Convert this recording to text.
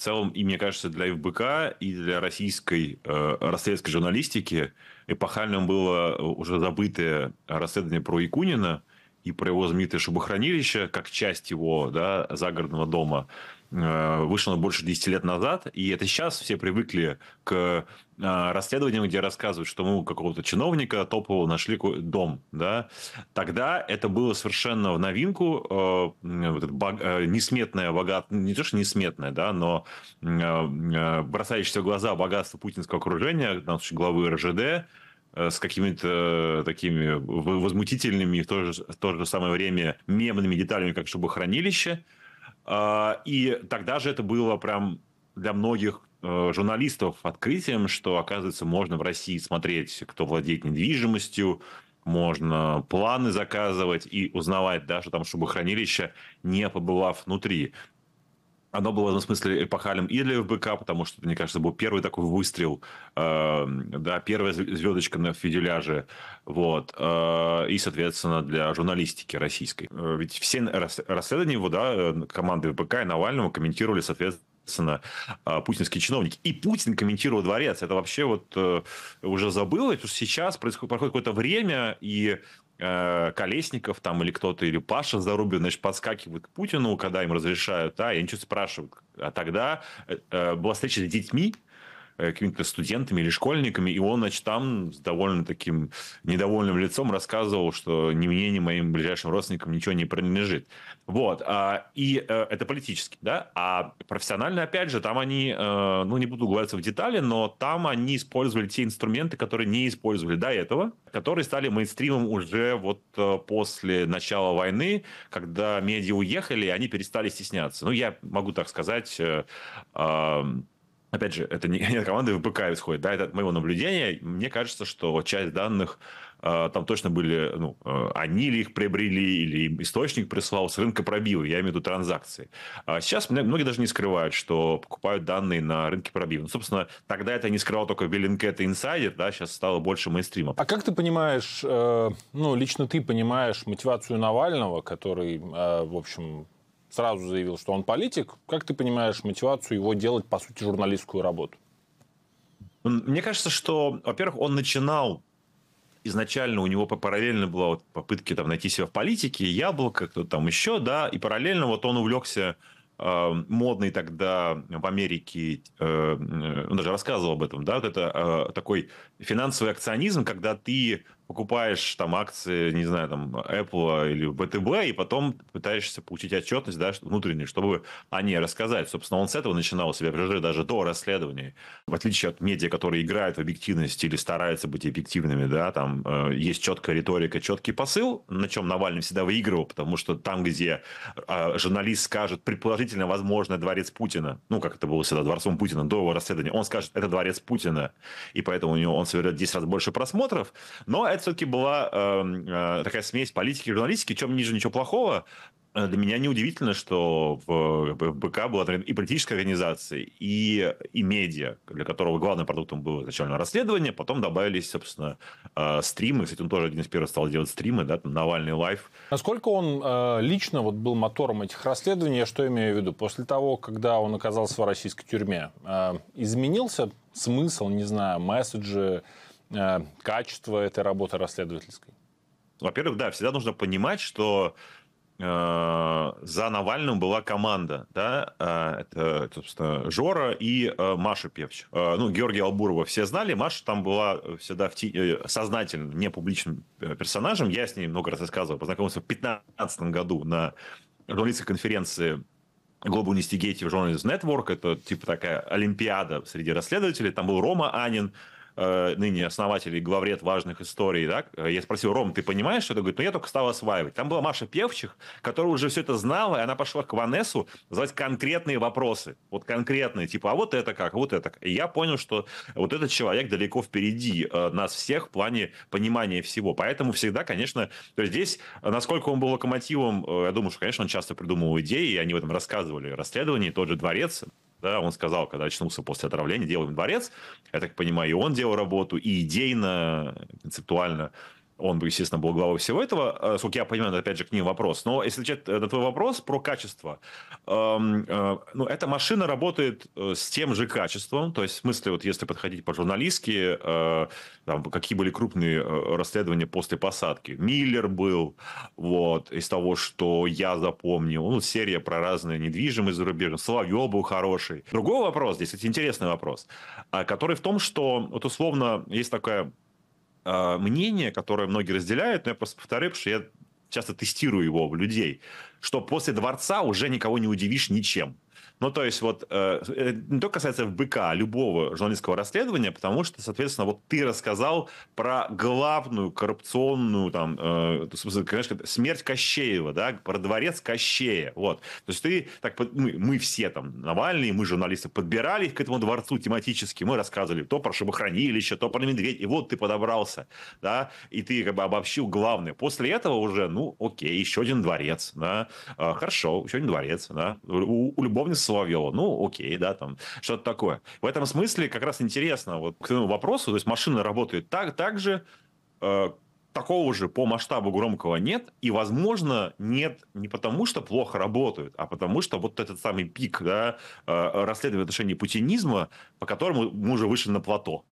целом, и мне кажется, для ФБК и для российской э, расследовательской журналистики эпохальным было уже забытое расследование про Якунина и про его знаменитое шубохранилище, как часть его да, загородного дома. Э, вышло больше 10 лет назад, и это сейчас все привыкли к э, расследованиям, где рассказывают, что мы у какого-то чиновника топового нашли дом, да, тогда это было совершенно в новинку, э, вот это несметное богатство, не то, что несметное, да, но бросающееся в глаза богатство путинского окружения, там, главы РЖД, с какими-то такими возмутительными в то же, в то же самое время мемными деталями, как чтобы хранилище, а, и тогда же это было прям для многих э, журналистов открытием, что, оказывается, можно в России смотреть, кто владеет недвижимостью, можно планы заказывать и узнавать даже там, чтобы хранилище, не побывав внутри оно было, в этом смысле, эпохальным и для ФБК, потому что, мне кажется, был первый такой выстрел, э, да, первая звездочка на фюзеляже, вот, э, и, соответственно, для журналистики российской. Э, ведь все расследования его, да, э, команды ФБК и Навального комментировали, соответственно, э, путинские чиновники. И Путин комментировал дворец. Это вообще вот уже забылось, потому что сейчас происходит, проходит какое-то время, и Э, Колесников там или кто-то, или Паша Зарубин, значит, подскакивают к Путину, когда им разрешают, да, и они что-то спрашивают. А тогда э, э, была встреча с детьми, какими-то студентами или школьниками, и он, значит, там с довольно таким недовольным лицом рассказывал, что ни мне, ни моим ближайшим родственникам ничего не принадлежит. Вот. А, и э, это политически, да? А профессионально, опять же, там они, э, ну, не буду углубляться в детали, но там они использовали те инструменты, которые не использовали до этого, которые стали мейнстримом уже вот после начала войны, когда медиа уехали, они перестали стесняться. Ну, я могу так сказать, опять же, это не, не команды ВПК исходит, да, это от моего наблюдения. Мне кажется, что часть данных э, там точно были, ну, э, они ли их приобрели, или источник прислал, с рынка пробил, я имею в виду транзакции. А сейчас многие даже не скрывают, что покупают данные на рынке пробил. Ну, собственно, тогда это не скрывал только Bellingcat и Insider, да, сейчас стало больше мейнстримом. А как ты понимаешь, э, ну, лично ты понимаешь мотивацию Навального, который, э, в общем, сразу заявил, что он политик. Как ты понимаешь мотивацию его делать, по сути, журналистскую работу? Мне кажется, что, во-первых, он начинал изначально у него параллельно была вот попытки там найти себя в политике, яблоко, кто там еще, да, и параллельно вот он увлекся э, модный тогда в Америке, э, он даже рассказывал об этом, да, вот это э, такой финансовый акционизм, когда ты покупаешь там акции, не знаю, там Apple или ВТБ, и потом пытаешься получить отчетность, да, внутреннюю, чтобы о ней рассказать. Собственно, он с этого начинал себя прижать даже до расследования. В отличие от медиа, которые играют в объективность или стараются быть объективными, да, там э, есть четкая риторика, четкий посыл, на чем Навальный всегда выигрывал, потому что там, где э, журналист скажет предположительно, возможно, дворец Путина, ну, как это было всегда, дворцом Путина до его расследования, он скажет, это дворец Путина, и поэтому у него он соберет 10 раз больше просмотров, но это все-таки была эм, э, такая смесь политики и журналистики, чем ниже ничего плохого. Э, для меня неудивительно, что в, ФБК была и политическая организация, и, и медиа, для которого главным продуктом было изначально расследование, потом добавились, собственно, э, стримы. Кстати, он тоже один из первых стал делать стримы, да, там Навальный Live. Насколько он э, лично вот был мотором этих расследований, я что имею в виду? После того, когда он оказался в российской тюрьме, э, изменился смысл, не знаю, месседжи, Э, качество этой работы расследовательской? Во-первых, да, всегда нужно понимать, что э, за Навальным была команда, да, э, это, собственно, Жора и э, Маша Певч. Э, ну, Георгия Албурова все знали, Маша там была всегда в ти... Э, сознательно не публичным э, персонажем, я с ней много раз рассказывал, познакомился в 2015 году на журналистской конференции Global Investigative Journalism Network, это типа такая олимпиада среди расследователей, там был Рома Анин, Э, ныне основатель и главред важных историй, да, я спросил, Ром, ты понимаешь, что это? Говорит, ну я только стал осваивать. Там была Маша Певчих, которая уже все это знала, и она пошла к Ванессу задавать конкретные вопросы. Вот конкретные, типа, а вот это как, а вот это как. И я понял, что вот этот человек далеко впереди э, нас всех в плане понимания всего. Поэтому всегда, конечно, то есть здесь, насколько он был локомотивом, э, я думаю, что, конечно, он часто придумывал идеи, и они в этом рассказывали. Расследование, тот же дворец, да, он сказал, когда очнулся после отравления, делаем дворец. Я так понимаю, и он делал работу, и идейно, концептуально Он, естественно, был главой всего этого. Э, сколько я понимаю, опять же, к ним вопрос. Но если отвечать на твой вопрос про качество, эм, э, ну, эта машина работает э, с тем же качеством. То есть, в смысле, вот если подходить по-журналистски, там, какие были крупные расследования после посадки. Миллер был, вот, из того, что я запомнил. Ну, серия про разные недвижимость зарубежные. Соловьев был хороший. Другой вопрос, здесь, кстати, интересный вопрос, который в том, что, вот условно, есть такая э, мнение, которое многие разделяют, но я просто повторю, потому что я часто тестирую его в людей, что после дворца уже никого не удивишь ничем. Ну, то есть, вот, э, э не только касается ФБК, а любого журналистского расследования, потому что, соответственно, вот ты рассказал про главную коррупционную, там, э, конечно, смерть Кощеева, да, про дворец Кощея, вот. То есть, ты, так, мы, мы все там, Навальный, мы, журналисты, подбирались к этому дворцу тематически, мы рассказывали то про шибохранилище, то про медведь, и вот ты подобрался, да, и ты как бы обобщил главное. После этого уже, ну, окей, еще один дворец, да, э, хорошо, еще один дворец, да, у, у любовницы Соловьева. Ну, окей, да, там что-то такое. В этом смысле как раз интересно вот к этому вопросу, то есть машина работает так, так же, э, такого же по масштабу громкого нет, и, возможно, нет не потому, что плохо работают, а потому, что вот этот самый пик да, э, расследования в отношении путинизма, по которому мы уже вышли на плато.